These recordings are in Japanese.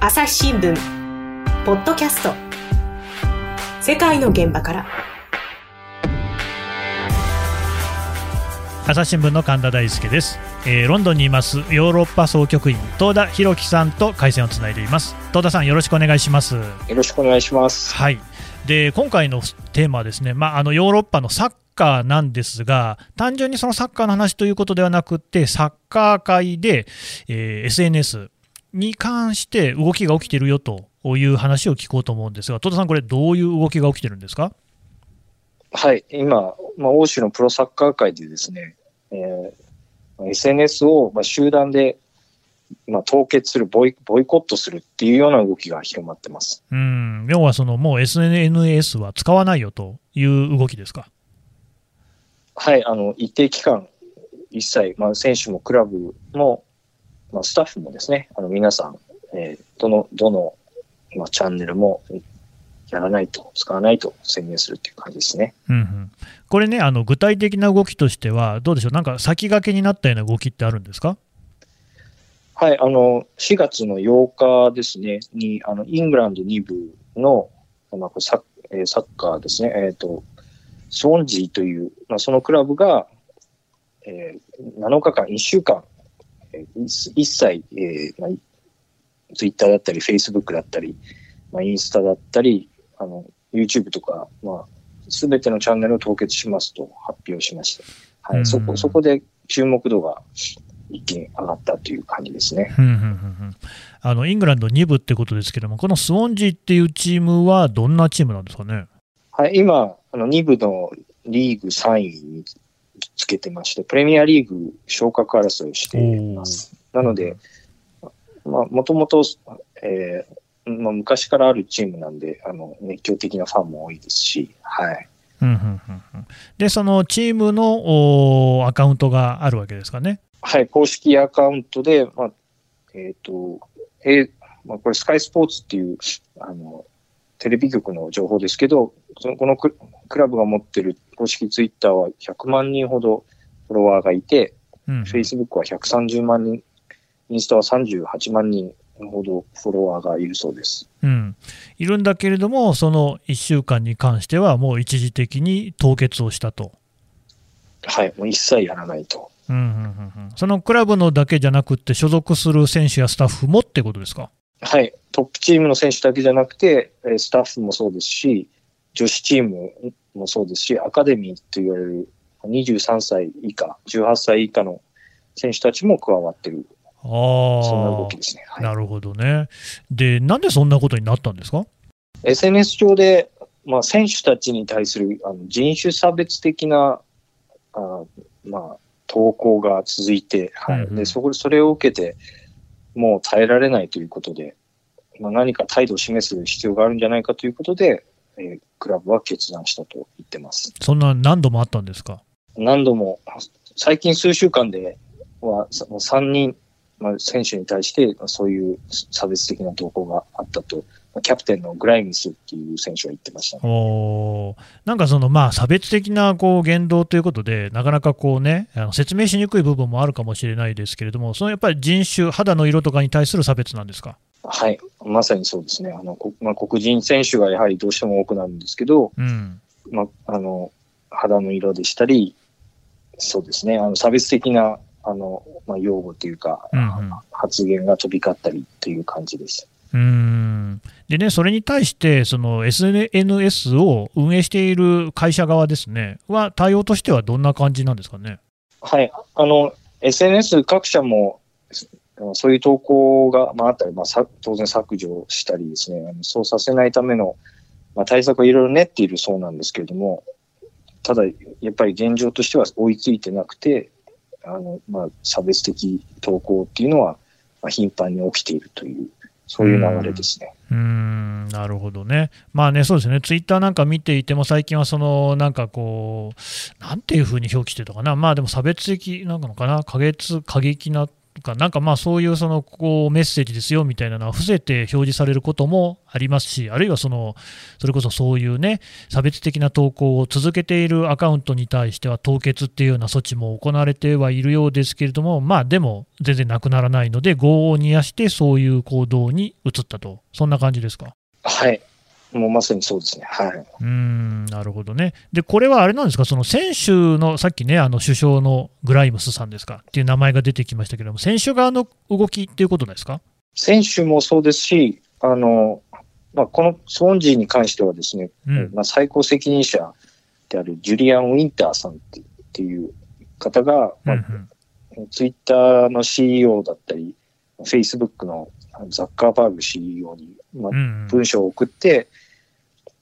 朝日新聞。ポッドキャスト。世界の現場から。朝日新聞の神田大輔です、えー、ロンドンにいます。ヨーロッパ総局員東田博樹さんと回線をつないでいます。東田さんよろしくお願いします。よろしくお願いします。はい。で今回のテーマはですね、まあ、あのヨーロッパのサッカーなんですが、単純にそのサッカーの話ということではなくて、サッカー界で、えー、SNS に関して動きが起きているよという話を聞こうと思うんですが、戸田さん、これ、どういう動きが起きてるんですか？はい、今、まあ、欧州のプロサッカー界でですね、えー、SNS を、まあ、集団で、まあ、凍結するボイ、ボイコットするっていうような動きが広まってます。うん。要はその、もう SNS は使わないよという動きですか？はい、あの一定期間、一切、まあ、選手もクラブも、まあ、スタッフもですね、あの皆さん、えー、どの、どの、まあ、チャンネルもやらないと、使わないと宣言するっていう感じですね。うんうん、これね、あの具体的な動きとしては、どうでしょう、なんか先駆けになったような動きってあるんですか？はい、あの、4月の8日ですね、に、あの、イングランド2部の、まあ、サッサッカーですね、えっ、ー、と、スウォンジーという、まあ、そのクラブが、えー、7日間、1週間、えー、一切、えーまあ、ツイッターだったり、フェイスブックだったり、まあ、インスタだったり、あの、YouTube とか、まあ、すべてのチャンネルを凍結しますと発表しました。はい、そこ、そこで注目度が一気に上がったという感じですね。あのイングランド2部ってことですけども、このスウォンジーっていうチームはどんなチームなんですかね？はい、今、あの2部のリーグ3位につけてまして、プレミアリーグ昇格争いをしています。なので、まあ、もともと、えーまあ、昔からあるチームなんで、あの熱狂的なファンも多いですし、はい。で、そのチームのアカウントがあるわけですかね？はい、公式アカウントで、まあ、えっ、ー、と、えーまあ、これスカイスポーツっていう、あの、テレビ局の情報ですけど、そのこのクラブが持ってる公式ツイッターは100万人ほどフォロワーがいて、フェイスブックは130万人、インスタは38万人ほどフォロワーがいるそうです。うん、いるんだけれども、その1週間に関しては、もう一時的に凍結をしたと。はい、もう一切やらないと。うんうんうんうん、そのクラブのだけじゃなくて、所属する選手やスタッフもってことですか？はい、トップチームの選手だけじゃなくて、スタッフもそうですし、女子チームもそうですし、アカデミーと言われる23歳以下、18歳以下の選手たちも加わってる、あそんな動きですね、はい、なるほどね。で、なんでそんなことになったんですか ?SNS 上で、まあ、選手たちに対するあの人種差別的なあ、まあ、投稿が続いて、はい、うんうん、でそこそれを受けて、もう耐えられないということで、まあ、何か態度を示す必要があるんじゃないかということで、えー、クラブは決断したと言ってます。そんな何度もあったんですか？何度も、最近数週間では3人、まあ、選手に対してそういう差別的な投稿があったとキャプテンのグライムスっていう選手は言ってました、ね、おなんかその、まあ、差別的なこう言動ということで、なかなかこう、ね、あの説明しにくい部分もあるかもしれないですけれども、そのやっぱり人種、肌の色とかに対する差別なんですか？はい、まさにそうですね、あのまあ、黒人選手がやはりどうしても多くなるんですけど、うん。まあ、あの肌の色でしたり、そうですね、あの差別的なあの、まあ、用語というか、うんうん、発言が飛び交ったりという感じです。うん。でね、それに対して、その SNS を運営している会社側ですね、は対応としてはどんな感じなんですかね？はい、あの SNS 各社もそういう投稿が、まあ、ったり、まあ、当然削除したりですね、そうさせないための、まあ、対策をいろいろ練っているそうなんですけれども、ただ、やっぱり現状としては追いついてなくて、あのまあ、差別的投稿っていうのは、まあ、頻繁に起きているというそういう流れですね。うん。なるほどね。まあね、そうですね、ツイッターなんか見ていても、最近はその、なんかこう、なんていうふうに表記してたかな、まあでも差別的なのかな、過激過激なか、なんかまあそういうそのこメッセージですよみたいなのは伏せて表示されることもありますし、あるいはそのそれこそそういうね、差別的な投稿を続けているアカウントに対しては凍結っていうような措置も行われてはいるようですけれども、まあでも全然なくならないので、業を煮やしてそういう行動に移ったと、そんな感じですか？はい。もうまさにそうですね。はい。うーんなるほどね。で、これはあれなんですか、その選手の、さっきね、あの首相のグライムスさんですか？っていう名前が出てきましたけれども、選手側の動きっていうことですか？選手もそうですし、あの、まあ、このスウォンジーに関してはですね、うんまあ、最高責任者であるジュリアン・ウィンターさんっていう方が、うんまあツイッターの CEO だったり、フェイスブックのザッカーバーグ CEO に、まあ文章を送って、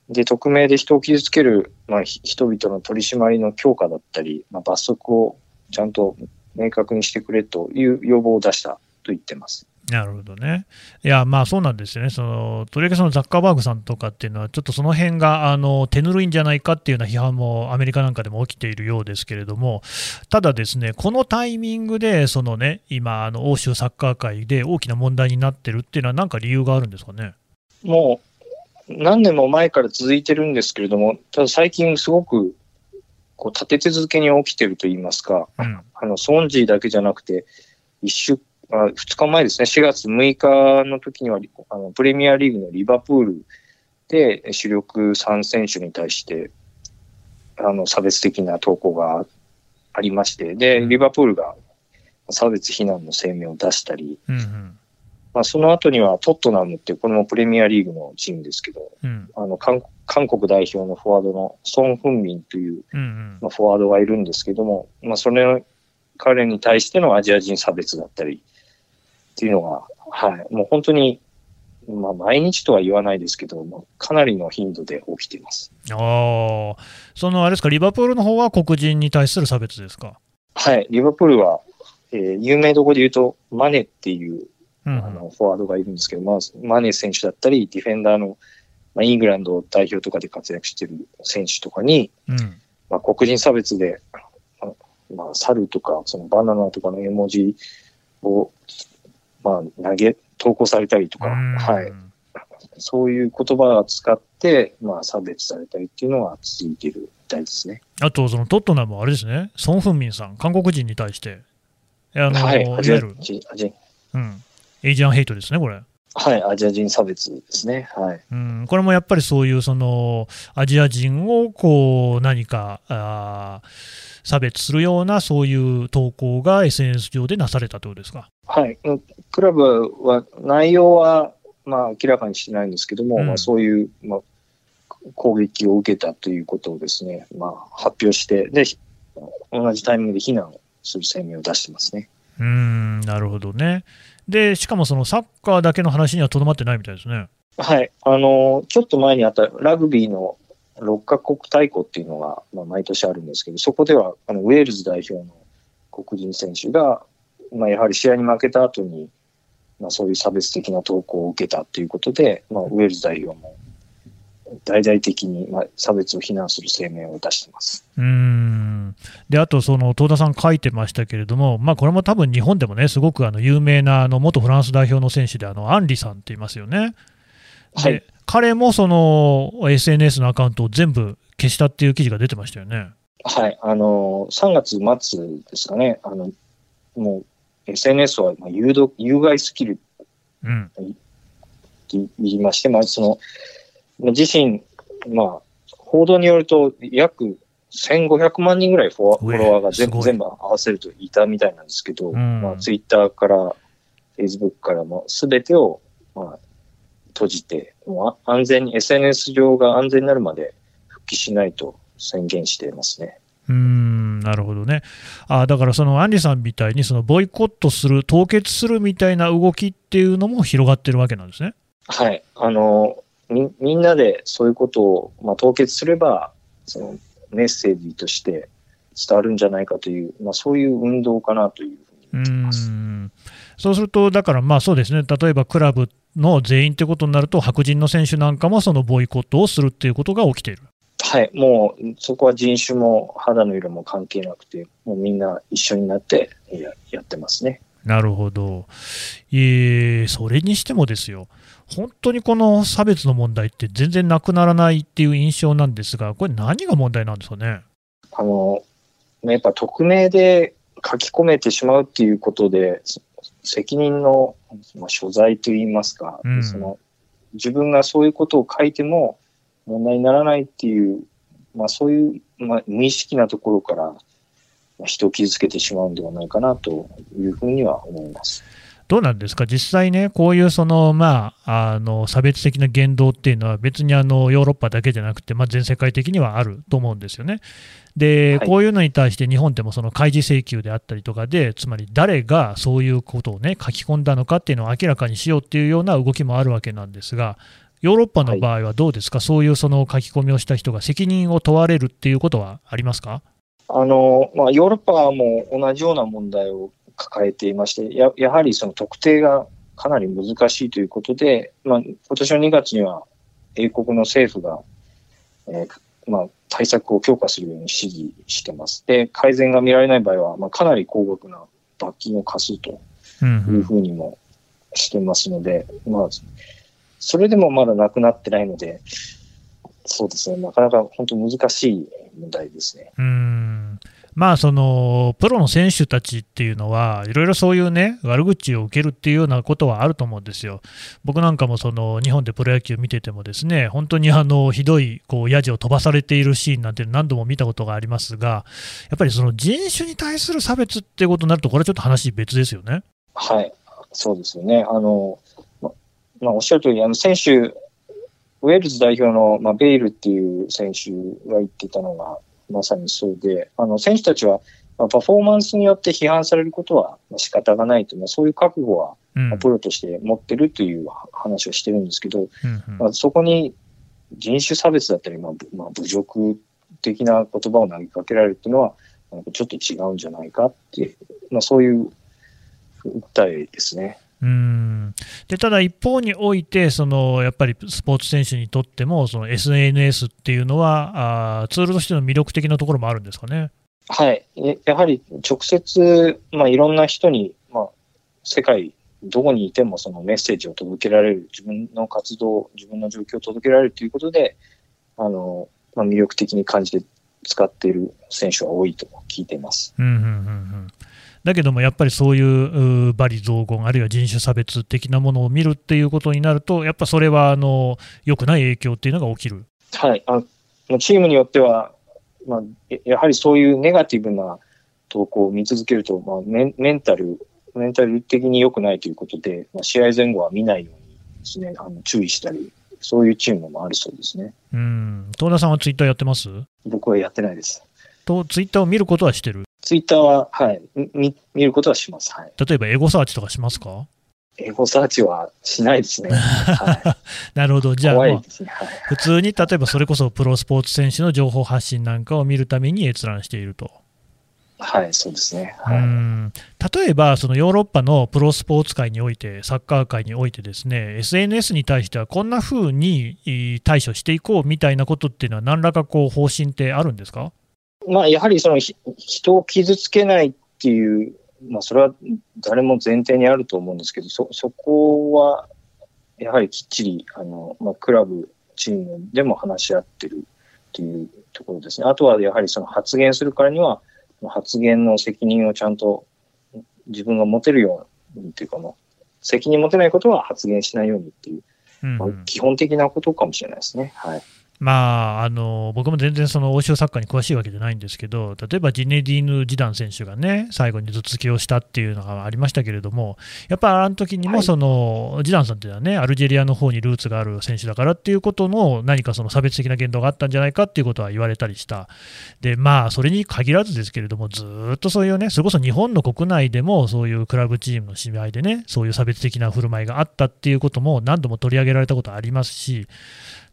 で、匿名で人を傷つける、まあ、ひ人々の取り締まりの強化だったり、まあ、罰則をちゃんと明確にしてくれという要望を出したと言ってます。なるほどね。いや、まあそうなんですよね。そのとりわけそのザッカーバーグさんとかっていうのは、ちょっとその辺があの手ぬるいんじゃないかっていうような批判もアメリカなんかでも起きているようですけれども、ただですね、このタイミングで、そのね、今、あの欧州サッカー界で大きな問題になってるっていうのは、なんか理由があるんですかね？もう何年も前から続いてるんですけれども、ただ最近すごくこう立て続けに起きてると言いますか、うん。あの、ソンジーだけじゃなくて、一週、あ2日前ですね、4月6日の時には、あのプレミアリーグのリバプールで主力3選手に対して、あの、差別的な投稿がありまして、で、うん。リバプールが差別非難の声明を出したり、うんうんまあ、その後にはトットナムっていう、これもプレミアリーグのチームですけど、うん。あの韓韓国代表のフォワードのソン・フンミンという、うんうん。まあ、フォワードがいるんですけども、まあ、それの彼に対してのアジア人差別だったりっていうのが、はい、もう本当に、まあ、毎日とは言わないですけども、かなりの頻度で起きています。ああ、そのあれですか、リバプールの方は黒人に対する差別ですか？はい、リバプールは、えー有名どころで言うと、マネっていううんあのフォワードがいるんですけど、まあ、マネ選手だったり、ディフェンダーの、まあ、イングランド代表とかで活躍している選手とかに、うん。まあ、黒人差別で、あまあ、猿とか、そのバナナとかの絵文字を、まあ、投げ、投稿されたりとか、うん。はい。そういう言葉を使って、まあ、差別されたりっていうのは続いているみたいですね。あと、そのトットナムはあれですね、ソン・フンミンさん、韓国人に対して、あのはい。いわアジアゆる、人、アジうん、エイジアンヘイトですね、これ。はい、アジア人差別ですね。はい。うん、これもやっぱりそういうそのアジア人をこう何かあー差別するようなそういう投稿が SNS 上でなされたということですか？はい。うんクラブは、内容は、まあ、明らかにしてないんですけども、うんまあ、そういう、まあ、攻撃を受けたということをですね、まあ、発表して、で、ひ同じタイミングで非難する声明を出してますね。うーん、なるほどね。で、しかもそのサッカーだけの話にはとどまってないみたいですね。はい。あの、ちょっと前にあったラグビーの6カ国対抗っていうのが、まあ、毎年あるんですけど、そこでは、あの、ウェールズ代表の黒人選手が、まあ、やはり試合に負けた後に、まあ、そういう差別的な投稿を受けたということで、まあ、ウェールズ代表も大々的に、まあ、差別を非難する声明を出しています。うーんであと、その東田さん書いてましたけれども、まあ、これも多分日本でもね、すごくあの有名なあの元フランス代表の選手で、あのアンリさんって言いますよね。ではい彼もその SNS のアカウントを全部消したっていう記事が出てましたよね。はい。あの、3月末ですかね、あの、もう SNS はまあ有害スキルうん。って言いまして、まあ、その、まあ自身、まあ、報道によると、約1500万人ぐらいフォロワーが全部全部合わせるといたみたいなんですけど、うんまあ、ツイッターから、フェイスブックからも全てを、まあ、閉じて、もうあ安全に、SNS 上が安全になるまで復帰しないと宣言していますね。うーんなるほどね。あだから、そのアンリさんみたいに、そのボイコットする、凍結するみたいな動きっていうのも広がってるわけなんですね。はい。あの、み、みんなでそういうことを、まあ、凍結すれば、そのメッセージとして伝わるんじゃないかという、まあ、そういう運動かなというふうに思ってます。んそうすると、だからまあそうですね、例えばクラブの全員ってことになると、白人の選手なんかもそのボイコットをするっていうことが起きている。はい。もう、そこは人種も肌の色も関係なくて、もうみんな一緒になってややってますね。なるほど、えー、それにしてもですよ、本当にこの差別の問題って全然なくならないっていう印象なんですが、これ、何が問題なんですかね？あのやっぱ匿名で書き込めてしまうっていうことで、責任の、まあ、所在といいますか、うん、その自分がそういうことを書いても問題にならないっていう、まあ、そういう、まあ、無意識なところから人を傷つけてしまうんではないかなというふうには思います。どうなんですか、実際ね、こういうその、まあ、あの差別的な言動っていうのは、別にあのヨーロッパだけじゃなくて、まあ、全世界的にはあると思うんですよね。で、はい、こういうのに対して日本でもその開示請求であったりとかで、つまり誰がそういうことをね、書き込んだのかっていうのを明らかにしようっていうような動きもあるわけなんですが、ヨーロッパの場合はどうですか、はい、そういうその書き込みをした人が責任を問われるっていうことはありますか？あの、まあ、ヨーロッパも同じような問題を抱えていまして、ややはりその特定がかなり難しいということで、まあ、今年の2月には英国の政府が、えー、まあ、対策を強化するように指示してます。で、改善が見られない場合は、まあ、かなり高額な罰金を課すというふうにもしてますので、うんうん、まあ、それでもまだなくなってないので、そうですね、なかなか本当難しい問題ですね。うんまあ、そのプロの選手たちっていうのは、いろいろそういうね、悪口を受けるっていうようなことはあると思うんですよ。僕なんかもその日本でプロ野球見てても、ですね本当にあのひどいこうヤジを飛ばされているシーンなんて何度も見たことがありますが、やっぱりその人種に対する差別っていうことになると、これはちょっと話別ですよね。はい、そうですよね。あのままあ、おっしゃる通り、あの選手、ウェールズ代表の、まあ、ベイルっていう選手が言ってたのが、まさにそうで、あの、選手たちは、まあ、パフォーマンスによって批判されることは仕方がないという、そういう覚悟は、プロとして持ってるという話をしてるんですけど、うんまあ、そこに人種差別だったり、まあ、まあ、侮辱的な言葉を投げかけられるっていうのは、ちょっと違うんじゃないかって、まあ、そういう訴えですね。うんでただ一方において、そのやっぱりスポーツ選手にとっても、その SNS っていうのはあ、ツールとしての魅力的なところもあるんですかね。はい、やはり直接、まあ、いろんな人に、まあ、世界どこにいてもそのメッセージを届けられる、自分の活動、自分の状況を届けられるということで、あのまあ、魅力的に感じて使っている選手は多いと聞いています。うんうんうんうんだけどもやっぱりそういう罵詈雑言、あるいは人種差別的なものを見るっていうことになると、やっぱそれはあの良くない影響っていうのが起きる。はい、あチームによっては、まあ、やはりそういうネガティブな投稿を見続けると、まあ、メメンタル、メンタル的に良くないということで、まあ、試合前後は見ないようにですね、あの注意したり、そういうチームもあるそうですね。うん。東田さんはツイッターやってます？僕はやってないです。と、ツイッターを見ることはしてる？ツイッターは、はい、見、見ることはします。はい。例えば、エゴサーチとかしますか？エゴサーチはしないですね。はい、なるほど。じゃあ、ねはい、普通に、例えばそれこそプロスポーツ選手の情報発信なんかを見るために閲覧していると。はい、そうですね。はい、うん例えば、そのヨーロッパのプロスポーツ界において、サッカー界においてですね、SNS に対してはこんな風に対処していこうみたいなことっていうのは、何らかこう方針ってあるんですか？まあ、やはりその人を傷つけないっていう、まあ、それは誰も前提にあると思うんですけど、そ、そこは、やはりきっちり、あの、まあ、クラブ、チームでも話し合ってるっていうところですね。あとはやはりその発言するからには、発言の責任をちゃんと自分が持てるようにっていうかもう、責任持てないことは発言しないようにっていう、まあ、基本的なことかもしれないですね。はい。まあ、あの僕も全然その欧州サッカーに詳しいわけじゃないんですけど、例えばジネディーヌ・ジダン選手がね、最後に頭突きをしたっていうのがありましたけれども、やっぱあの時にもその、はい、ジダンさんっていうのはね、アルジェリアの方にルーツがある選手だからっていうことの、何かその差別的な言動があったんじゃないかっていうことは言われたりした、でまあ、それに限らずですけれども、ずっとそういうね、それこそ日本の国内でも、そういうクラブチームの試合でね、そういう差別的な振る舞いがあったっていうことも何度も取り上げられたことありますし、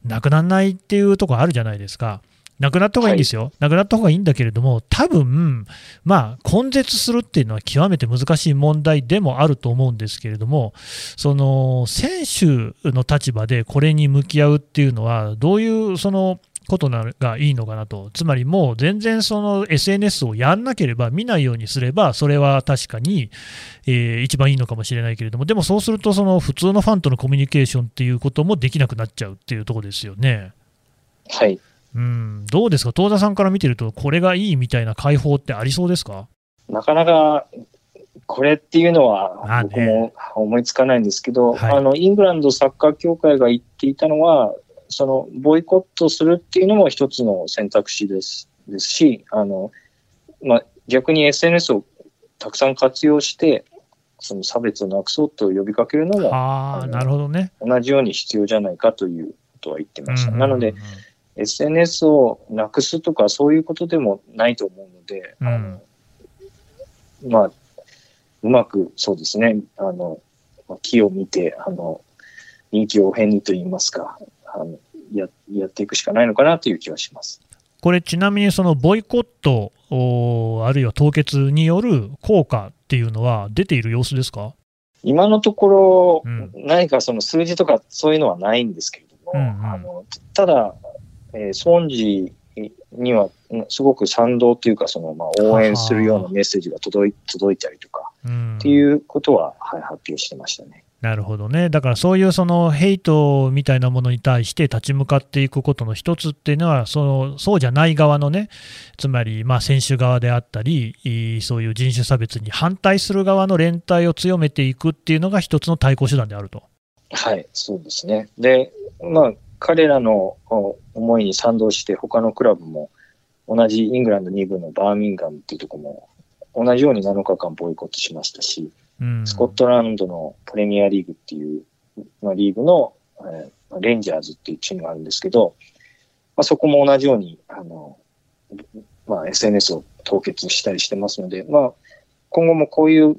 なくならないっていうところあるじゃないですか。なくなった方がいいんですよ、はい、なくなった方がいいんだけれども、多分まあ根絶するっていうのは極めて難しい問題でもあると思うんですけれども、その選手の立場でこれに向き合うっていうのは、どういうそのことながいいのかなと、つまりもう全然その SNS をやんなければ、見ないようにすれば、それは確かに、えー、一番いいのかもしれないけれども、でもそうすると、その普通のファンとのコミュニケーションっていうこともできなくなっちゃうっていうところですよね。はい。うん、どうですか、東田さんから見てると、これがいいみたいな解放ってありそうですか？なかなかこれっていうのは僕も思いつかないんですけど、あのイングランドサッカー協会が言っていたのは、そのボイコットするっていうのも一つの選択肢ですですし、あのまあ、逆に SNS をたくさん活用して、その差別をなくそうと呼びかけるのも、あなるほどね、同じように必要じゃないかということは言ってました。なので、SNS をなくすとかそういうことでもないと思うので、うん、まあ、うまくそうですね、あの、木を見て、あの、臨機応変にと言いますか、あのややっていくしかないのかなという気はします。これ、ちなみにそのボイコット、あるいは凍結による効果っていうのは出ている様子ですか？今のところ、何かその数字とかそういうのはないんですけれども、うんうん、あのただ、えー、孫子にはすごく賛同というか、そのまあ応援するようなメッセージが届い届いたりとか、っていうことは、はい、発表してましたね。なるほどね、だからそういうそのヘイトみたいなものに対して立ち向かっていくことの一つっていうのは、そのそうじゃない側のね、つまりまあ選手側であったり、そういう人種差別に反対する側の連帯を強めていくっていうのが一つの対抗手段であると。はい、そうですね。で、まあ、彼らの思いに賛同して、他のクラブも同じイングランド2部のバーミンガムっていうところも同じように7日間ボイコットしましたし、スコットランドのプレミアリーグっていう、まあ、リーグの、えー、レンジャーズっていうチームがあるんですけど、まあ、そこも同じようにあの、まあ、SNS を凍結したりしてますので、まあ、今後もこういう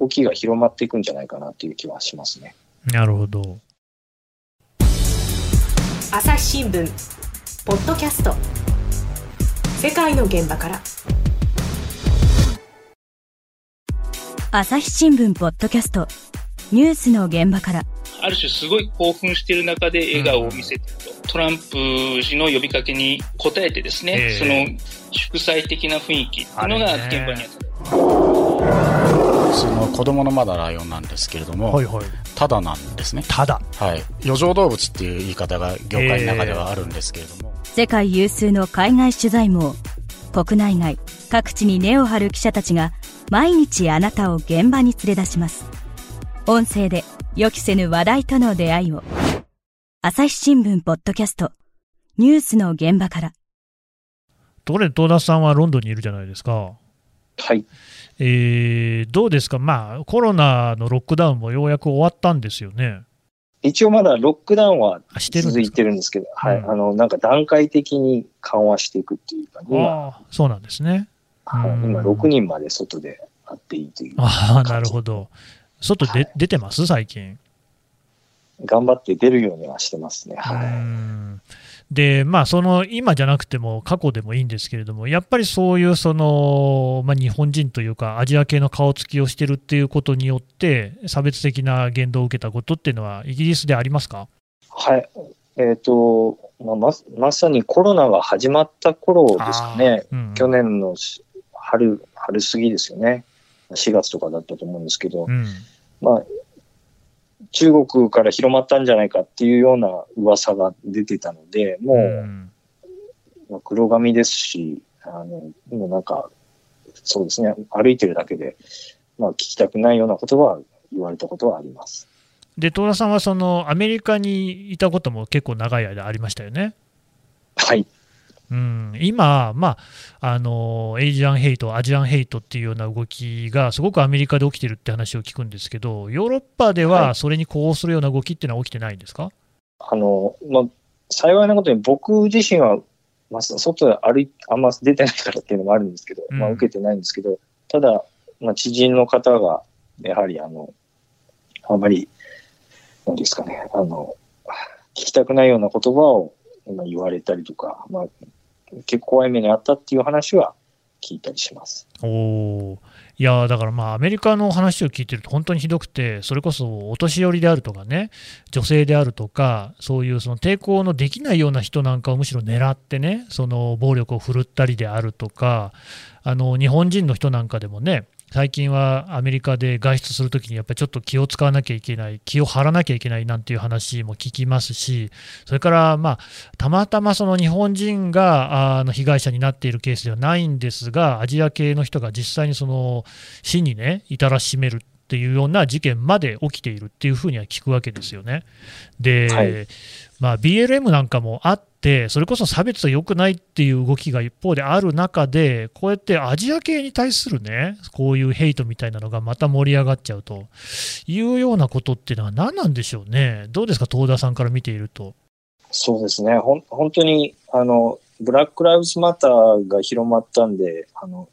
動きが広まっていくんじゃないかなという気はしますね。なるほど。朝日新聞ポッドキャスト世界の現場から朝日新聞ポッドキャストニュースの現場からある種すごい興奮している中で笑顔を見せてると、うん、トランプ氏の呼びかけに応えてですね、えー、その祝祭的な雰囲気っていうのが現場にあった。その子供のまだライオンなんですけれども、はいはい、ただなんですね。ただ。はい。余剰動物っていう言い方が業界の中ではあるんですけれども。世界有数の海外取材網、国内外、各地に根を張る記者たちが、毎日あなたを現場に連れ出します。音声で予期せぬ話題との出会いを。朝日新聞ポッドキャスト、ニュースの現場から。ところで、東田さんはロンドンにいるじゃないですか。はい。えー、どうですか、まあ、コロナのロックダウンもようやく終わったんですよね。一応まだロックダウンは続いてるんですけど、はい、あの、なんか段階的に緩和していくっていうか、今、そうなんですね。はい、今、6人まで外で会っていいという。ああ、なるほど。外で、はい、出てます？最近。頑張って出るようにはしてますね。はい。で、まあ、その今じゃなくても過去でもいいんですけれども、やっぱりそういうその、まあ、日本人というか、アジア系の顔つきをしてるっていうことによって、差別的な言動を受けたことっていうのは、イギリスでありますか？はい、えーとまあ、ままさにコロナが始まった頃ですかね、うん、去年の春春過ぎですよね、4月とかだったと思うんですけど、うん、まあ、中国から広まったんじゃないかっていうような噂が出てたので、もう、うんまあ、黒髪ですし、あの、もうなんか、そうですね、歩いてるだけで、まあ、聞きたくないようなことは言われたことはあります。で、東田さんはそのアメリカにいたことも結構長い間ありましたよね。はい。うん、今、まあ、あの Asian hate、アジアンヘイトっていうような動きがすごくアメリカで起きてるって話を聞くんですけど、ヨーロッパではそれに呼応するような動きっていうのは起きてないんですか、あのまあ、幸いなことに僕自身は、まあ、外で歩いあんま出てないからっていうのもあるんですけど、まあ、受けてないんですけど、ただ、まあ、知人の方が、やはりあの、あんまり、なんですかね、あの、聞きたくないような言葉を今言われたりとか、まあ、結構怖い目にあったっていう話は聞いたりします。おいやだからまあアメリカの話を聞いてると本当にひどくて、それこそお年寄りであるとかね、女性であるとか、そういうその抵抗のできないような人なんかをむしろ狙ってね、その暴力を振るったりであるとか、あの日本人の人なんかでもね、最近はアメリカで外出するときにやっぱりちょっと気を使わなきゃいけない、気を張らなきゃいけないなんていう話も聞きますし、それからまあたまたまその日本人があの被害者になっているケースではないんですが、アジア系の人が実際にその死にね、至らしめるっていうような事件まで起きているっていうふうには聞くわけですよね。で、はい、まあ、BLM なんかもあって、それこそ差別は良くないっていう動きが一方である中で、こうやってアジア系に対するね、こういうヘイトみたいなのがまた盛り上がっちゃうというようなことっていうのは何なんでしょうね。どうですか、東田さんから見ていると。そうですね。ほ本当に、あの、ブラック・ライブズ・マターが広まったんで、あの、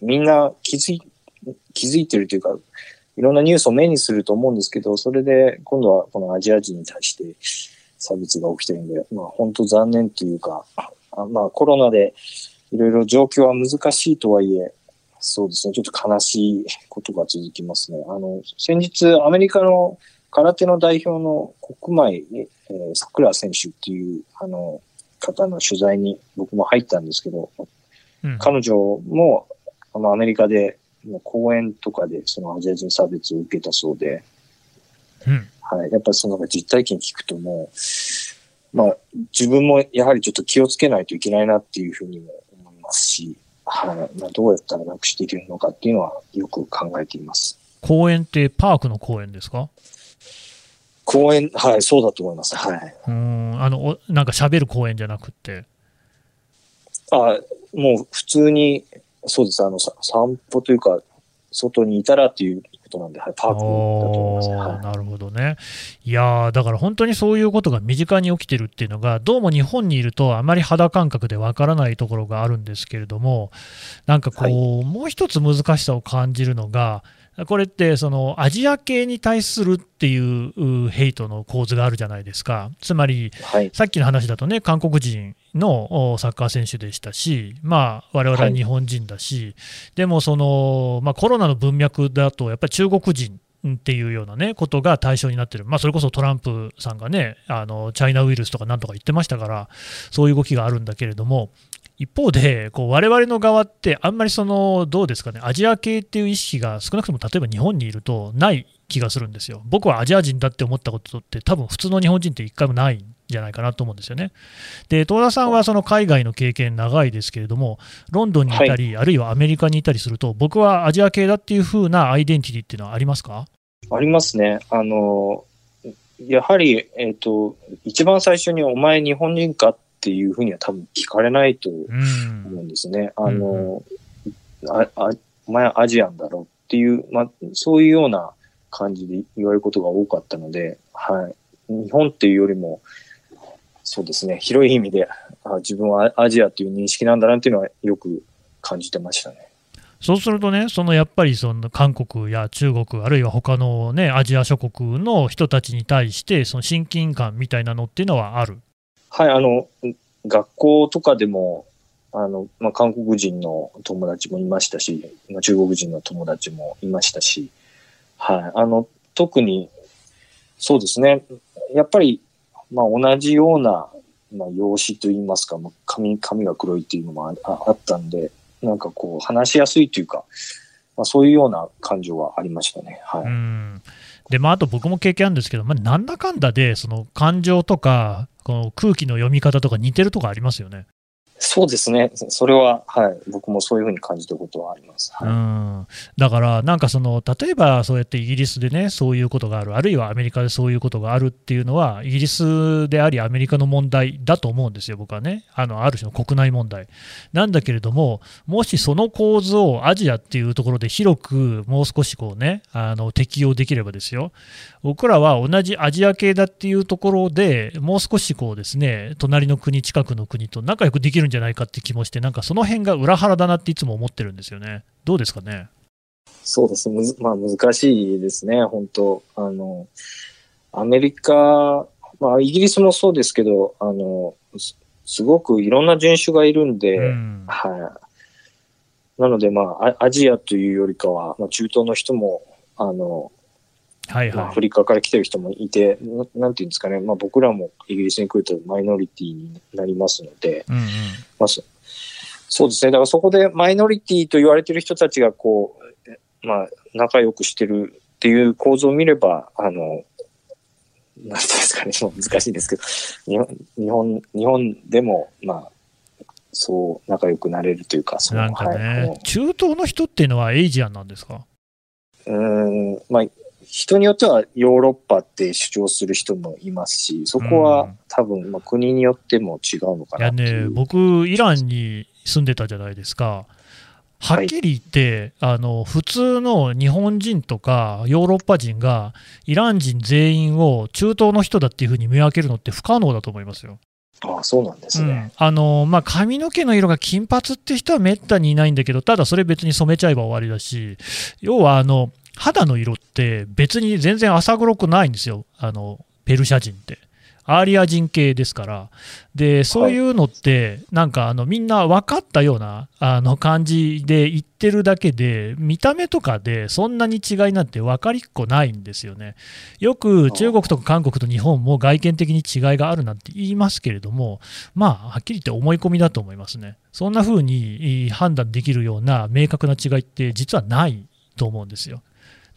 みんな気づい、気づいてるというか、いろんなニュースを目にすると思うんですけど、それで今度はこのアジア人に対して、差別が起きてるんで、まあ本当残念というか、あまあコロナでいろいろ状況は難しいとはいえ、そうですね、ちょっと悲しいことが続きますね。あの、先日アメリカの空手の代表の国前、えー、桜選手っていう、あの、方の取材に僕も入ったんですけど、うん、彼女も、あの、アメリカで、講演とかで、そのアジア人差別を受けたそうで、うん、はい。やっぱりその実体験聞くともう、まあ、自分もやはりちょっと気をつけないといけないなっていうふうにも思いますし、はい。まあ、どうやったらなくしていけるのかっていうのはよく考えています。公園ってパークの公園ですか？公園、はい、そうだと思います。はい。うん、あの、なんか喋る公園じゃなくて。あもう普通に、そうです。あの、散歩というか、外にいたらっていうことなんで、はい、パークだと思います、はい、なるほどね。いやだから本当にそういうことが身近に起きてるっていうのが、どうも日本にいるとあまり肌感覚でわからないところがあるんですけれども、なんかこう、はい、もう一つ難しさを感じるのが、これってそのアジア系に対するっていうヘイトの構図があるじゃないですか、つまり、はい、さっきの話だとね、韓国人のサッカー選手でしたし、まあ、我々は日本人だし、はい、でもその、まあ、コロナの文脈だと、やっぱり中国人っていうようなね、ことが対象になってる。まあ、それこそトランプさんがね、あの、チャイナウイルスとかなんとか言ってましたから、そういう動きがあるんだけれども、一方で、こう我々の側って、あんまりその、どうですかね、アジア系っていう意識が少なくとも例えば日本にいるとない気がするんですよ。僕はアジア人だって思ったことって、多分普通の日本人って一回もないんじゃないかなと思うんですよね。で、東田さんはその海外の経験長いですけれども、ロンドンにいたり、はい、あるいはアメリカにいたりすると、僕はアジア系だっていう風なアイデンティティっていうのはありますか？ありますね。あの、やはり、えっ、ー、と、一番最初にお前日本人かっていうふうには多分聞かれないと思うんですね。うん、あの、ああ、お前アジアンだろうっていう、まあ、そういうような感じで言われることが多かったので、はい。日本っていうよりも、そうですね、広い意味で、あ自分はアジアという認識なんだなっていうのはよく感じてましたね。そうするとね、そのやっぱりその韓国や中国、あるいは他のね、アジア諸国の人たちに対して、その親近感みたいなのっていうのはあるはい、あの、学校とかでも、あの、まあ、韓国人の友達もいましたし、まあ、中国人の友達もいましたし、はい、あの、特に、そうですね、やっぱり、まあ、同じような、まあ、容姿といいますか、まあ、髪、髪が黒いっていうのもああったんで、なんかこう、話しやすいというか、まあ、そういうような感情はありましたね。はい。で、まあ、あと僕も経験あるんですけど、まあ、なんだかんだで、その感情とか、この空気の読み方とか似てるとかありますよね。そうですね。それは、はい。僕もそういうふうに感じたことはあります。はい、うんだから、なんかその、例えばそうやってイギリスでね、そういうことがある、あるいはアメリカでそういうことがあるっていうのは、イギリスであり、アメリカの問題だと思うんですよ、僕はね。あの、ある種の国内問題。なんだけれども、もしその構図をアジアっていうところで広く、もう少しこうね、あの、適用できればですよ。僕らは同じアジア系だっていうところでもう少しこうですね、隣の国、近くの国と仲良くできるんじゃないかって気もして、なんかその辺が裏腹だなっていつも思ってるんですよね。どうですかね？そうですむず、まあ難しいですね、本当あの、アメリカ、まあイギリスもそうですけど、あの、すごくいろんな人種がいるんで、うん、はい。なので、まあ、アジアというよりかは、まあ、中東の人も、あの、はいはい。まあ、アフリカから来てる人もいてな、なんていうんですかね、まあ、僕らもイギリスに来るとマイノリティになりますので、うんうん、まあ、そうですね、だからそこでマイノリティと言われてる人たちがこう、まあ、仲良くしてるっていう構造を見れば、あの、なんていうんですかね、難しいですけど、日本、日本、日本でも、まあ、そう仲良くなれるというか、そなんかね、はい、中東の人っていうのはエイジアンなんですか？うん、まあ、人によってはヨーロッパって主張する人もいますし、そこは多分、まあ、国によっても違うのかな。いやね、僕、イランに住んでたじゃないですか。はっきり言って、はい、あの普通の日本人とかヨーロッパ人がイラン人全員を中東の人だっていうふうに見分けるのって不可能だと思いますよ。ああそうなんですね、うん、あのまあ、髪の毛の色が金髪って人はめったにいないんだけど、ただそれ別に染めちゃえば終わりだし、要はあの肌の色って別に全然浅黒くないんですよ、あのペルシャ人って。アーリア人系ですから、でそういうのって、なんかあのみんな分かったようなあの感じで言ってるだけで、見た目とかでそんなに違いなんて分かりっこないんですよね。よく中国とか韓国と日本も外見的に違いがあるなんて言いますけれども、まあ、はっきり言って思い込みだと思いますね。そんな風に判断できるような明確な違いって実はないと思うんですよ。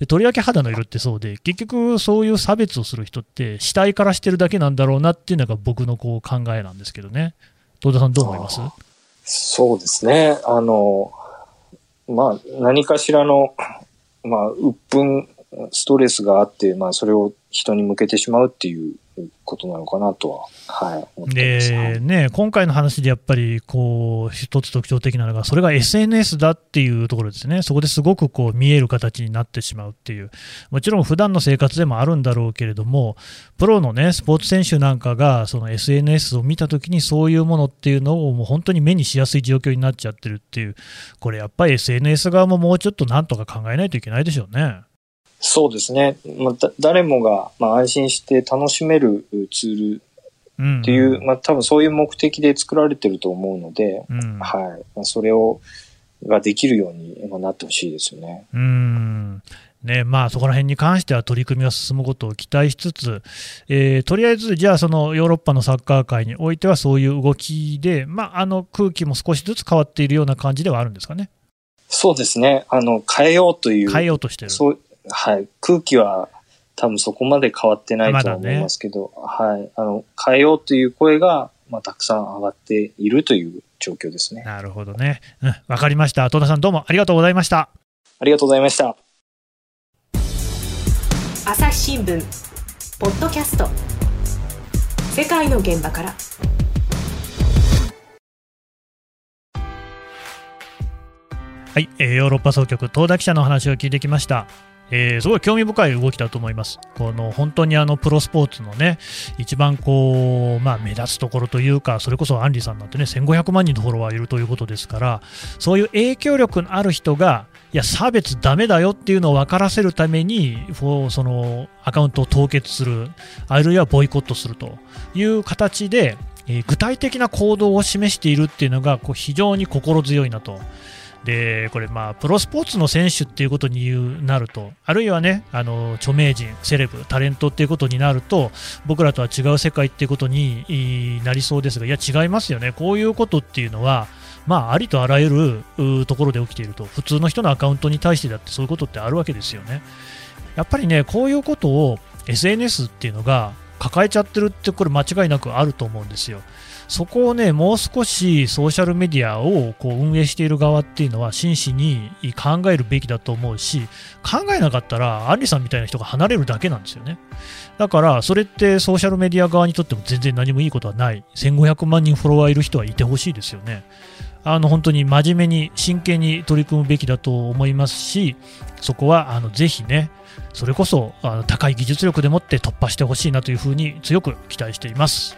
でとりわけ肌の色ってそうで、結局そういう差別をする人って、死体からしてるだけなんだろうなっていうのが僕のこう考えなんですけどね。東田さん、どう思います？そうですね。あの、まあ、何かしらの、まあ、鬱憤、ストレスがあって、まあ、それを人に向けてしまうっていうことなのかなとは、はい、でね、今回の話でやっぱりこう一つ特徴的なのが、それが SNS だっていうところですね、そこですごくこう見える形になってしまうっていう、もちろん普段の生活でもあるんだろうけれども、プロのね、スポーツ選手なんかが、その SNS を見たときに、そういうものっていうのをもう本当に目にしやすい状況になっちゃってるっていう、これやっぱり SNS 側ももうちょっとなんとか考えないといけないでしょうね。そうですね。まあ、誰もが、まあ、安心して楽しめるツールっていう、うんまあ、多分そういう目的で作られてると思うので、うん、はい。まあ、それを、ができるようになってほしいですよね。うんねまあ、そこら辺に関しては取り組みは進むことを期待しつつ、えー、とりあえず、じゃあ、そのヨーロッパのサッカー界においては、そういう動きで、まあ、あの空気も少しずつ変わっているような感じではあるんですかね。そうですね、あの変えようという、変えようとしてるそうはい、空気は多分そこまで変わってないと思いますけど、ね、はい、あの、変えようという声が、まあ、たくさん上がっているという状況ですね。なるほどね。うん、わかりました。戸田さんどうもありがとうございました。ありがとうございました。朝日新聞、ポッドキャスト、世界の現場から。はい、えー、ヨーロッパ総局、東田記者の話を聞いてきました。えー、すごい興味深い動きだと思います。この本当にあのプロスポーツのね、一番こう、まあ、目立つところというか、それこそアンリさんなんてね、1500万人のフォロワーいるということですから、そういう影響力のある人が、いや、差別だめだよっていうのを分からせるために、そのアカウントを凍結する、あるいはボイコットするという形で、えー、具体的な行動を示しているっていうのがこう非常に心強いなと。でこれ、まあ、プロスポーツの選手っていうことになると、あるいはね、あの著名人、セレブ、タレントっていうことになると、僕らとは違う世界っていうことになりそうですが、いや、違いますよね、こういうことっていうのは、まあ、ありとあらゆるところで起きていると、普通の人のアカウントに対してだってそういうことってあるわけですよね。やっぱりね、こういうことを SNS っていうのが抱えちゃってるって、これ間違いなくあると思うんですよ。そこをね、もう少しソーシャルメディアをこう運営している側っていうのは真摯に考えるべきだと思うし、考えなかったら、アンリさんみたいな人が離れるだけなんですよね。だから、それってソーシャルメディア側にとっても全然何もいいことはない。1500万人フォロワーいる人はいてほしいですよね。あの本当に真面目に真剣に取り組むべきだと思いますし、そこはあのぜひね、それこそあの高い技術力でもって突破してほしいなというふうに強く期待しています。